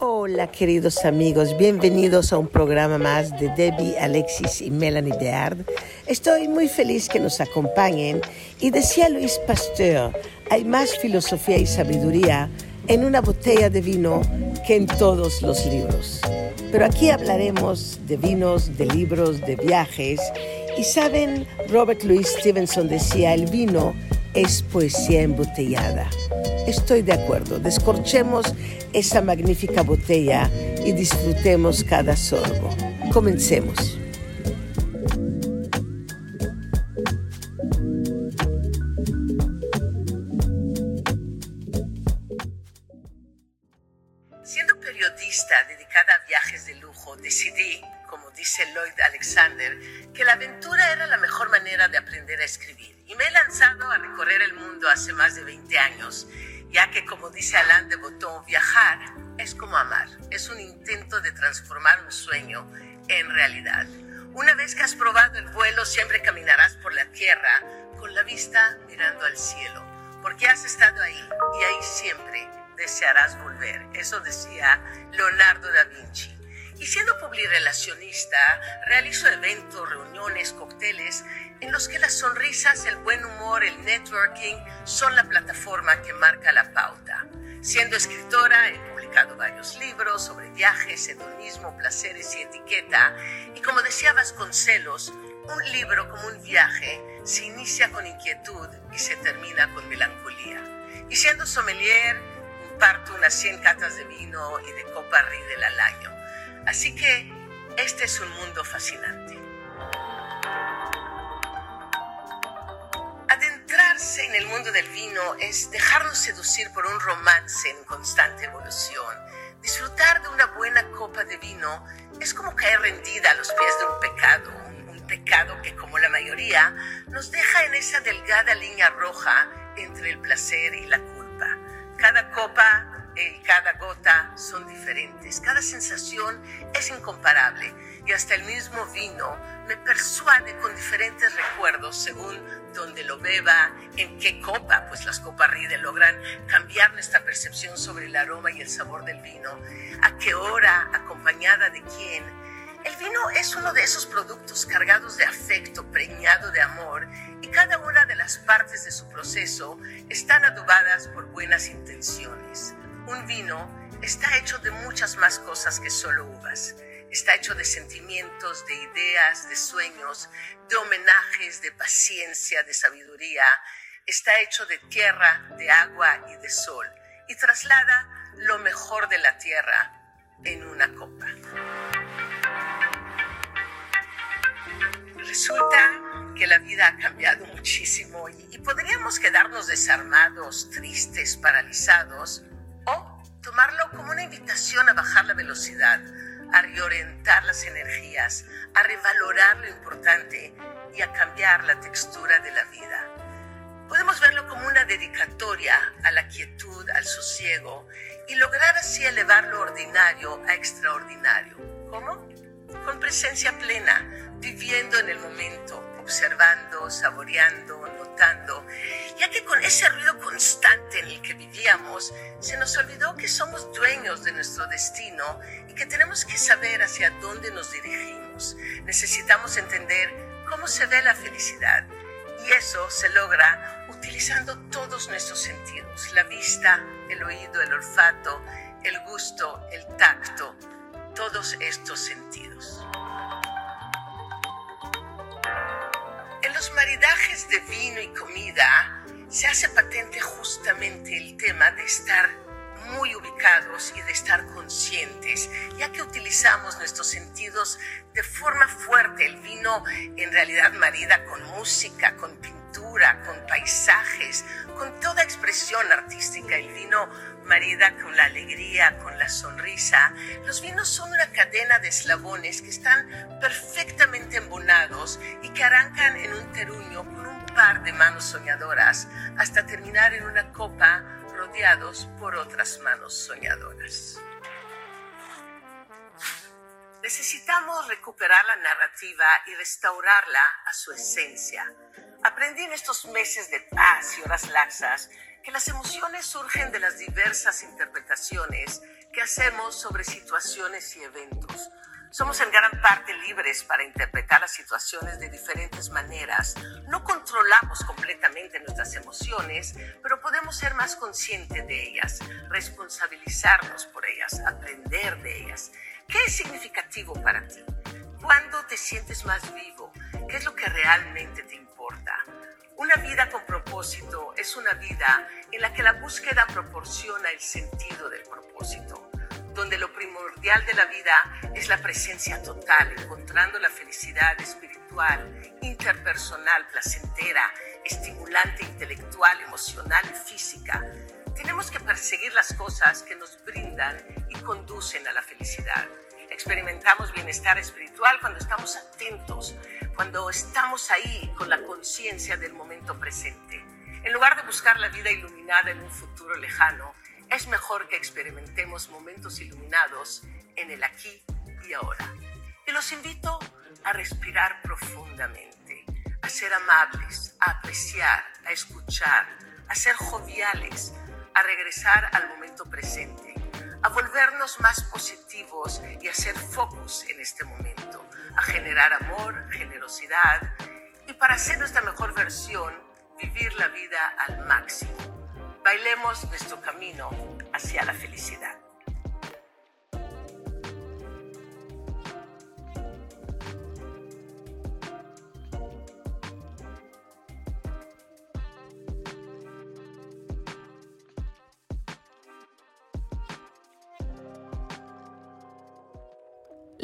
Hola queridos amigos, bienvenidos a un programa más de Debbie, Alexis y Melanie Beard. Estoy muy feliz que nos acompañen y decía Luis Pasteur, hay más filosofía y sabiduría en una botella de vino que en todos los libros. Pero aquí hablaremos de vinos, de libros, de viajes. Y saben, Robert Louis Stevenson decía, el vino es poesía embotellada. Estoy de acuerdo, descorchemos esa magnífica botella y disfrutemos cada sorbo. Comencemos. En realidad. Una vez que has probado el vuelo, siempre caminarás por la tierra con la vista mirando al cielo, porque has estado ahí y ahí siempre desearás volver. Eso decía Leonardo da Vinci. Y siendo publirelacionista, realizo eventos, reuniones, cócteles en los que las sonrisas, el buen humor, el networking son la plataforma que marca la pauta. Siendo escritora, varios libros sobre viajes, hedonismo, placeres y etiqueta. Y como decía Vasconcelos, un libro como un viaje se inicia con inquietud y se termina con melancolía. Y siendo sommelier, imparto unas 100 catas de vino y de copa Riedel al año. Así que este es un mundo fascinante. En el mundo del vino es dejarnos seducir por un romance en constante evolución. Disfrutar de una buena copa de vino es como caer rendida a los pies de un pecado, un, pecado que como la mayoría nos deja en esa delgada línea roja entre el placer y la culpa. Cada copa y cada gota son diferentes, cada sensación es incomparable y hasta el mismo vino me persuade con diferentes recuerdos según donde lo beba, en qué copa, pues las copas Riedel logran cambiar nuestra percepción sobre el aroma y el sabor del vino, a qué hora, acompañada de quién. El vino es uno de esos productos cargados de afecto, preñado de amor, y cada una de las partes de su proceso están adobadas por buenas intenciones. Un vino está hecho de muchas más cosas que solo uvas. Está hecho de sentimientos, de ideas, de sueños, de homenajes, de paciencia, de sabiduría. Está hecho de tierra, de agua y de sol. Y traslada lo mejor de la tierra en una copa. Resulta que la vida ha cambiado muchísimo y, podríamos quedarnos desarmados, tristes, paralizados tomarlo como una invitación a bajar la velocidad, a reorientar las energías, a revalorar lo importante y a cambiar la textura de la vida. Podemos verlo como una dedicatoria a la quietud, al sosiego y lograr así elevar lo ordinario a extraordinario. ¿Cómo? Con presencia plena, viviendo en el momento, observando, saboreando, notando, ya que con ese ruido constante en el que vivíamos, se nos olvidó que somos dueños de nuestro destino y que tenemos que saber hacia dónde nos dirigimos. Necesitamos entender cómo se ve la felicidad y eso se logra utilizando todos nuestros sentidos, la vista, el oído, el olfato, el gusto, el tacto, todos estos sentidos. De vino y comida se hace patente justamente el tema de estar muy ubicados y de estar conscientes, ya que utilizamos nuestros sentidos de forma fuerte. El vino en realidad marida con música, con pintura, con paisajes, con toda expresión artística. El vino marida con la alegría, con la sonrisa. Los vinos son una cadena de eslabones que están perfectamente embonados y que arrancan en un teruño con un par de manos soñadoras hasta terminar en una copa rodeados por otras manos soñadoras. Necesitamos recuperar la narrativa y restaurarla a su esencia. Aprendí en estos meses de paz y horas laxas que las emociones surgen de las diversas interpretaciones que hacemos sobre situaciones y eventos. Somos en gran parte libres para interpretar las situaciones de diferentes maneras. No controlamos completamente nuestras emociones, pero podemos ser más conscientes de ellas, responsabilizarnos por ellas, aprender de ellas. ¿Qué es significativo para ti? ¿Cuándo te sientes más vivo? ¿Qué es lo que realmente te importa? Una vida con propósito es una vida en la que la búsqueda proporciona el sentido del propósito donde lo primordial de la vida es la presencia total, encontrando la felicidad espiritual, interpersonal, placentera, estimulante, intelectual, emocional y física. Tenemos que perseguir las cosas que nos brindan y conducen a la felicidad. Experimentamos bienestar espiritual cuando estamos atentos, cuando estamos ahí con la conciencia del momento presente. En lugar de buscar la vida iluminada en un futuro lejano, es mejor que experimentemos momentos iluminados en el aquí y ahora. Y los invito a respirar profundamente, a ser amables, a apreciar, a escuchar, a ser joviales, a regresar al momento presente, a volvernos más positivos y a hacer focus en este momento, a generar amor, generosidad y para ser nuestra mejor versión, vivir la vida al máximo Bailemos nuestro camino hacia la felicidad.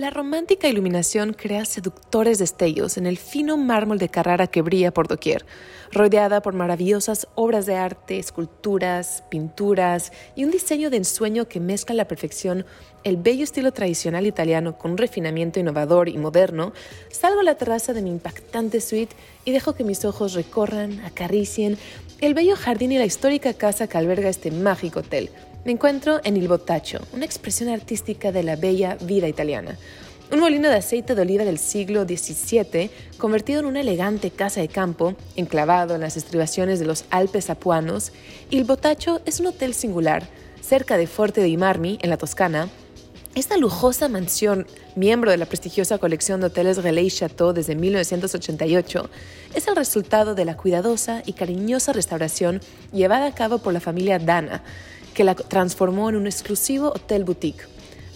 La romántica iluminación crea seductores destellos en el fino mármol de Carrara que brilla por doquier, rodeada por maravillosas obras de arte, esculturas, pinturas y un diseño de ensueño que mezcla a la perfección el bello estilo tradicional italiano con un refinamiento innovador y moderno, salgo a la terraza de mi impactante suite y dejo que mis ojos recorran, acaricien el bello jardín y la histórica casa que alberga este mágico hotel me encuentro en Il Bottaccio, una expresión artística de la bella vida italiana. Un molino de aceite de oliva del siglo XVII, convertido en una elegante casa de campo, enclavado en las estribaciones de los Alpes apuanos, Il Bottaccio es un hotel singular, cerca de Forte dei Marmi, en la Toscana. Esta lujosa mansión, miembro de la prestigiosa colección de hoteles Relais Chateau desde 1988, es el resultado de la cuidadosa y cariñosa restauración llevada a cabo por la familia Dana, que la transformó en un exclusivo hotel boutique.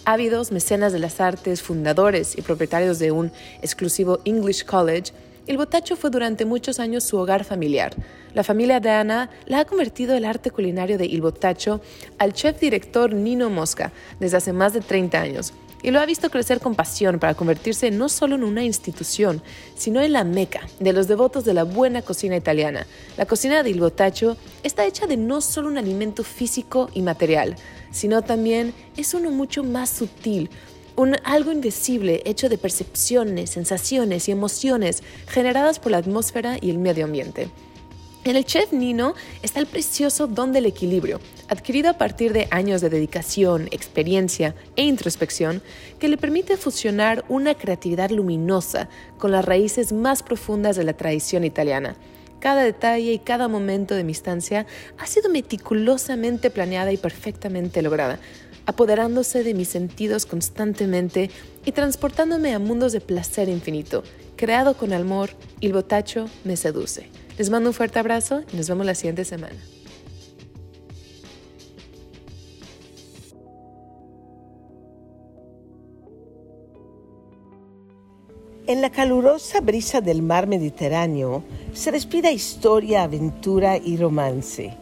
Ávidos mecenas de las artes, fundadores y propietarios de un exclusivo English College, el Botacho fue durante muchos años su hogar familiar. La familia de Ana la ha convertido el arte culinario de Il Botacho al chef director Nino Mosca desde hace más de 30 años y lo ha visto crecer con pasión para convertirse no solo en una institución, sino en la meca de los devotos de la buena cocina italiana. La cocina de Il Botacho está hecha de no solo un alimento físico y material, sino también es uno mucho más sutil, un algo invisible hecho de percepciones, sensaciones y emociones generadas por la atmósfera y el medio ambiente. En el chef Nino está el precioso don del equilibrio, adquirido a partir de años de dedicación, experiencia e introspección, que le permite fusionar una creatividad luminosa con las raíces más profundas de la tradición italiana. Cada detalle y cada momento de mi estancia ha sido meticulosamente planeada y perfectamente lograda, apoderándose de mis sentidos constantemente y transportándome a mundos de placer infinito. Creado con amor, el botacho me seduce. Les mando un fuerte abrazo y nos vemos la siguiente semana. En la calurosa brisa del mar Mediterráneo se respira historia, aventura y romance.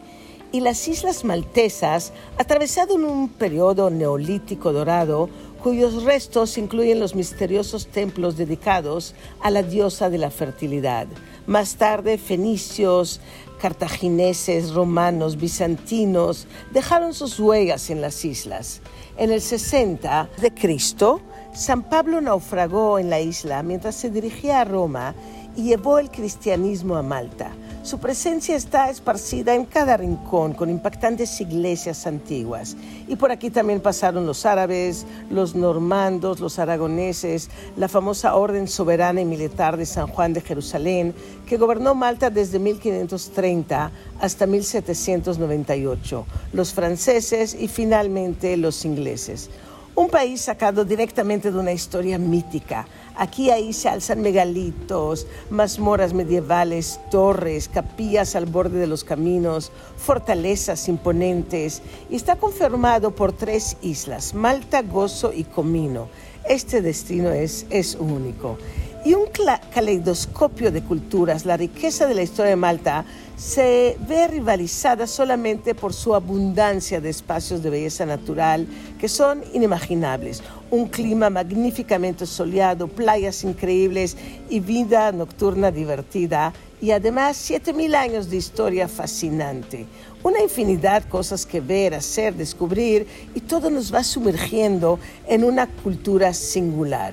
Y las islas maltesas, atravesado en un periodo neolítico dorado, cuyos restos incluyen los misteriosos templos dedicados a la diosa de la fertilidad. Más tarde, fenicios, cartagineses, romanos, bizantinos dejaron sus huellas en las islas. En el 60 de Cristo, San Pablo naufragó en la isla mientras se dirigía a Roma y llevó el cristianismo a Malta. Su presencia está esparcida en cada rincón con impactantes iglesias antiguas. Y por aquí también pasaron los árabes, los normandos, los aragoneses, la famosa Orden Soberana y Militar de San Juan de Jerusalén, que gobernó Malta desde 1530 hasta 1798, los franceses y finalmente los ingleses. Un país sacado directamente de una historia mítica. Aquí ahí se alzan megalitos, mazmorras medievales, torres, capillas al borde de los caminos, fortalezas imponentes y está conformado por tres islas, Malta, Gozo y Comino. Este destino es, es único y un caleidoscopio de culturas. La riqueza de la historia de Malta se ve rivalizada solamente por su abundancia de espacios de belleza natural que son inimaginables. Un clima magníficamente soleado, playas increíbles y vida nocturna divertida y además 7000 años de historia fascinante. Una infinidad de cosas que ver, hacer, descubrir y todo nos va sumergiendo en una cultura singular.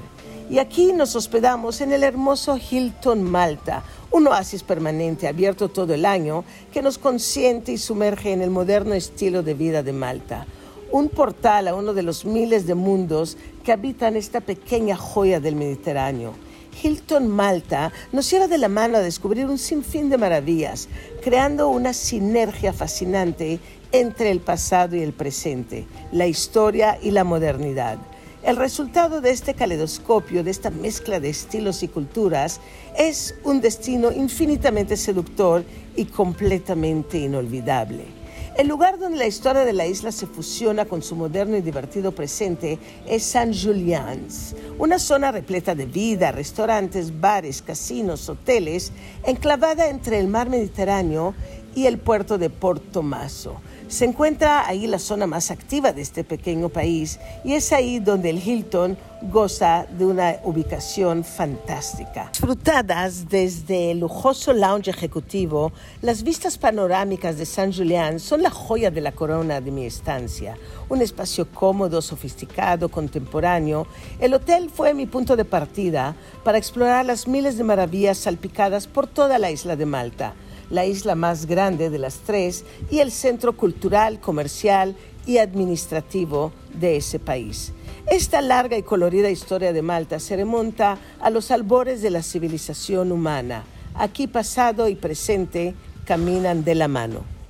Y aquí nos hospedamos en el hermoso Hilton Malta, un oasis permanente abierto todo el año que nos consiente y sumerge en el moderno estilo de vida de Malta. Un portal a uno de los miles de mundos que habitan esta pequeña joya del Mediterráneo. Hilton Malta nos lleva de la mano a descubrir un sinfín de maravillas, creando una sinergia fascinante entre el pasado y el presente, la historia y la modernidad. El resultado de este caleidoscopio, de esta mezcla de estilos y culturas, es un destino infinitamente seductor y completamente inolvidable. El lugar donde la historia de la isla se fusiona con su moderno y divertido presente es San Julian's, una zona repleta de vida, restaurantes, bares, casinos, hoteles, enclavada entre el mar Mediterráneo y el puerto de Port Tomaso se encuentra ahí la zona más activa de este pequeño país y es ahí donde el Hilton goza de una ubicación fantástica. Disfrutadas desde el lujoso lounge ejecutivo, las vistas panorámicas de San Julián son la joya de la corona de mi estancia. Un espacio cómodo, sofisticado, contemporáneo, el hotel fue mi punto de partida para explorar las miles de maravillas salpicadas por toda la isla de Malta la isla más grande de las tres y el centro cultural, comercial y administrativo de ese país. Esta larga y colorida historia de Malta se remonta a los albores de la civilización humana. Aquí pasado y presente caminan de la mano.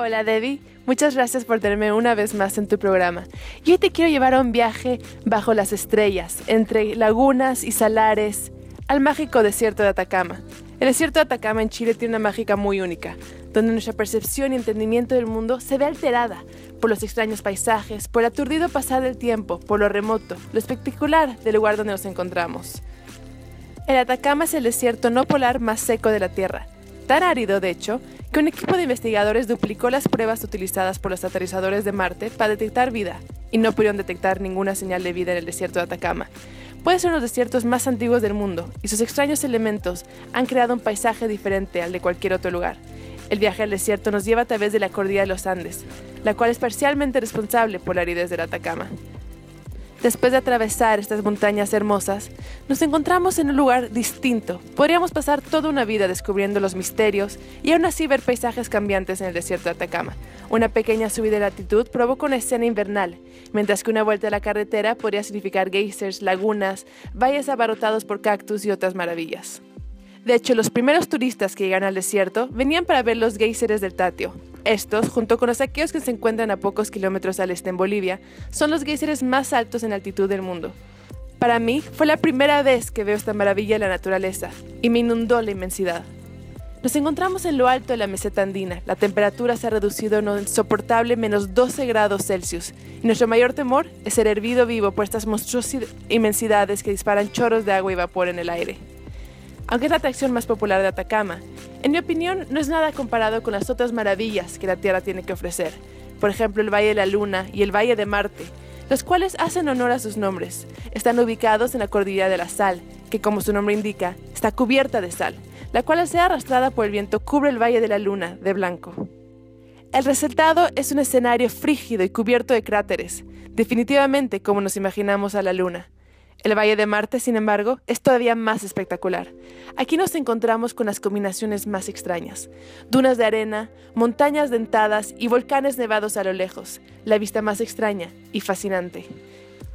Hola Debbie, muchas gracias por tenerme una vez más en tu programa. Yo te quiero llevar a un viaje bajo las estrellas, entre lagunas y salares, al mágico desierto de Atacama. El desierto de Atacama en Chile tiene una mágica muy única, donde nuestra percepción y entendimiento del mundo se ve alterada por los extraños paisajes, por el aturdido pasar del tiempo, por lo remoto, lo espectacular del lugar donde nos encontramos. El Atacama es el desierto no polar más seco de la Tierra, tan árido de hecho que un equipo de investigadores duplicó las pruebas utilizadas por los aterrizadores de Marte para detectar vida, y no pudieron detectar ninguna señal de vida en el desierto de Atacama. Puede ser uno de los desiertos más antiguos del mundo, y sus extraños elementos han creado un paisaje diferente al de cualquier otro lugar. El viaje al desierto nos lleva a través de la cordillera de los Andes, la cual es parcialmente responsable por la aridez del Atacama. Después de atravesar estas montañas hermosas, nos encontramos en un lugar distinto. Podríamos pasar toda una vida descubriendo los misterios y aún así ver paisajes cambiantes en el desierto de Atacama. Una pequeña subida de latitud provoca una escena invernal, mientras que una vuelta a la carretera podría significar geysers, lagunas, valles abarrotados por cactus y otras maravillas. De hecho, los primeros turistas que llegan al desierto venían para ver los geysers del Tatio, estos, junto con los aquellos que se encuentran a pocos kilómetros al este en Bolivia, son los geysers más altos en altitud del mundo. Para mí, fue la primera vez que veo esta maravilla de la naturaleza y me inundó la inmensidad. Nos encontramos en lo alto de la meseta andina. La temperatura se ha reducido a un insoportable menos 12 grados Celsius y nuestro mayor temor es ser hervido vivo por estas monstruosas inmensidades que disparan chorros de agua y vapor en el aire. Aunque es la atracción más popular de Atacama, en mi opinión no es nada comparado con las otras maravillas que la Tierra tiene que ofrecer, por ejemplo el Valle de la Luna y el Valle de Marte, los cuales hacen honor a sus nombres. Están ubicados en la Cordillera de la Sal, que como su nombre indica, está cubierta de sal. la cual al ser arrastrada por el viento cubre el Valle de la Luna de blanco. El resultado es un escenario frígido y cubierto de cráteres, definitivamente como nos imaginamos a la Luna. El Valle de Marte, sin embargo, es todavía más espectacular. Aquí nos encontramos con las combinaciones más extrañas. Dunas de arena, montañas dentadas y volcanes nevados a lo lejos. La vista más extraña y fascinante.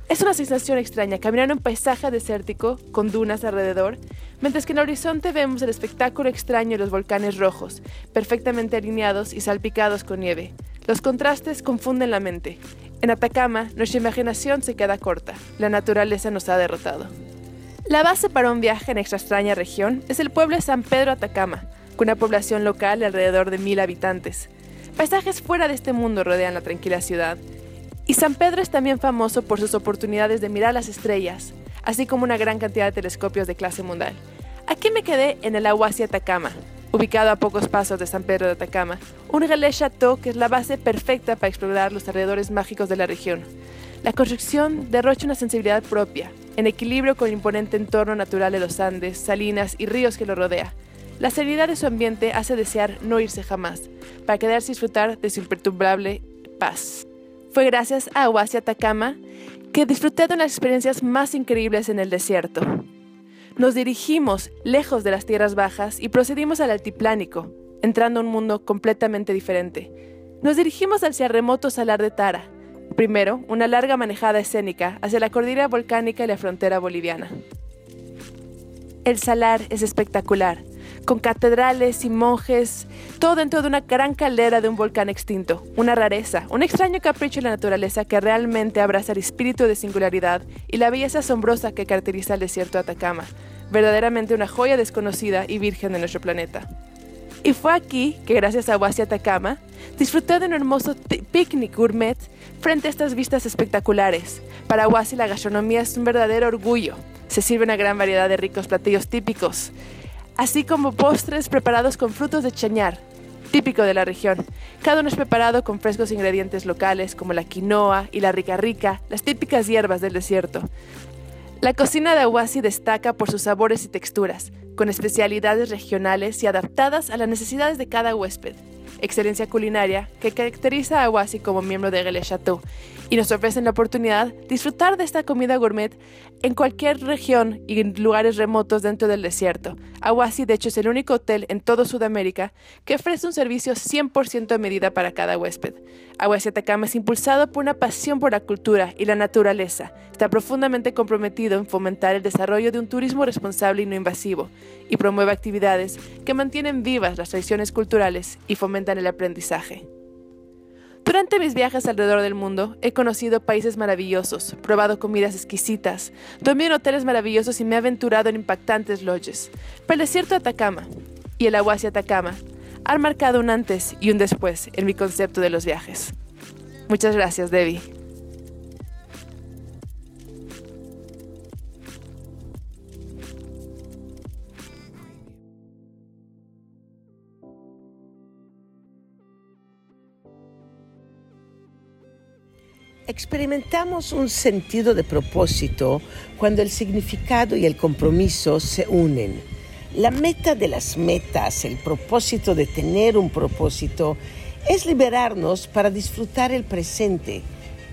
Es una sensación extraña caminar en un paisaje desértico con dunas alrededor, mientras que en el horizonte vemos el espectáculo extraño de los volcanes rojos, perfectamente alineados y salpicados con nieve. Los contrastes confunden la mente. En Atacama, nuestra imaginación se queda corta. La naturaleza nos ha derrotado. La base para un viaje en esta extraña región es el pueblo de San Pedro Atacama, con una población local de alrededor de mil habitantes. Paisajes fuera de este mundo rodean la tranquila ciudad. Y San Pedro es también famoso por sus oportunidades de mirar las estrellas, así como una gran cantidad de telescopios de clase mundial. Aquí me quedé en el Aguasi Atacama, ubicado a pocos pasos de San Pedro de Atacama, un relais chateau que es la base perfecta para explorar los alrededores mágicos de la región. La construcción derrocha una sensibilidad propia, en equilibrio con el imponente entorno natural de los Andes, salinas y ríos que lo rodea. La serenidad de su ambiente hace desear no irse jamás, para quedarse y disfrutar de su imperturbable paz. Fue gracias a Aguasi Atacama que disfruté de las experiencias más increíbles en el desierto. Nos dirigimos lejos de las tierras bajas y procedimos al altiplánico, entrando a un mundo completamente diferente. Nos dirigimos hacia el remoto salar de Tara. Primero, una larga manejada escénica hacia la cordillera volcánica y la frontera boliviana. El salar es espectacular, con catedrales y monjes, todo dentro de una gran caldera de un volcán extinto, una rareza, un extraño capricho de la naturaleza que realmente abraza el espíritu de singularidad y la belleza asombrosa que caracteriza el desierto de Atacama, verdaderamente una joya desconocida y virgen de nuestro planeta. Y fue aquí que gracias a Huasi Atacama disfruté de un hermoso picnic gourmet frente a estas vistas espectaculares. Para Huasi la gastronomía es un verdadero orgullo. Se sirve una gran variedad de ricos platillos típicos así como postres preparados con frutos de chañar, típico de la región. Cada uno es preparado con frescos ingredientes locales como la quinoa y la rica rica, las típicas hierbas del desierto. La cocina de Aguasi destaca por sus sabores y texturas, con especialidades regionales y adaptadas a las necesidades de cada huésped excelencia culinaria que caracteriza a Aguasi como miembro de Gele Chateau y nos ofrecen la oportunidad de disfrutar de esta comida gourmet en cualquier región y en lugares remotos dentro del desierto. Aguasi, de hecho, es el único hotel en todo Sudamérica que ofrece un servicio 100% a medida para cada huésped. Aguasi Atacama es impulsado por una pasión por la cultura y la naturaleza. Está profundamente comprometido en fomentar el desarrollo de un turismo responsable y no invasivo y promueve actividades que mantienen vivas las tradiciones culturales y fomentan el aprendizaje. Durante mis viajes alrededor del mundo he conocido países maravillosos, probado comidas exquisitas, dormido en hoteles maravillosos y me he aventurado en impactantes lodges. Pero el desierto de Atacama y el Aguasi Atacama han marcado un antes y un después en mi concepto de los viajes. Muchas gracias, Debbie. Experimentamos un sentido de propósito cuando el significado y el compromiso se unen. La meta de las metas, el propósito de tener un propósito, es liberarnos para disfrutar el presente,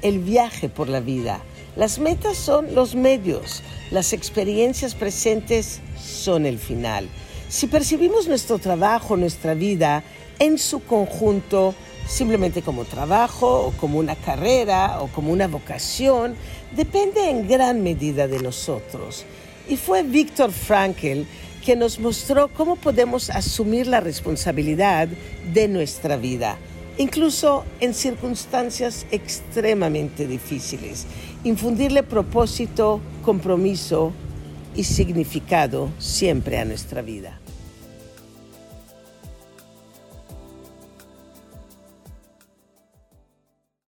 el viaje por la vida. Las metas son los medios, las experiencias presentes son el final. Si percibimos nuestro trabajo, nuestra vida en su conjunto, simplemente como trabajo o como una carrera o como una vocación, depende en gran medida de nosotros. Y fue Víctor Frankl que nos mostró cómo podemos asumir la responsabilidad de nuestra vida, incluso en circunstancias extremadamente difíciles. Infundirle propósito, compromiso y significado siempre a nuestra vida.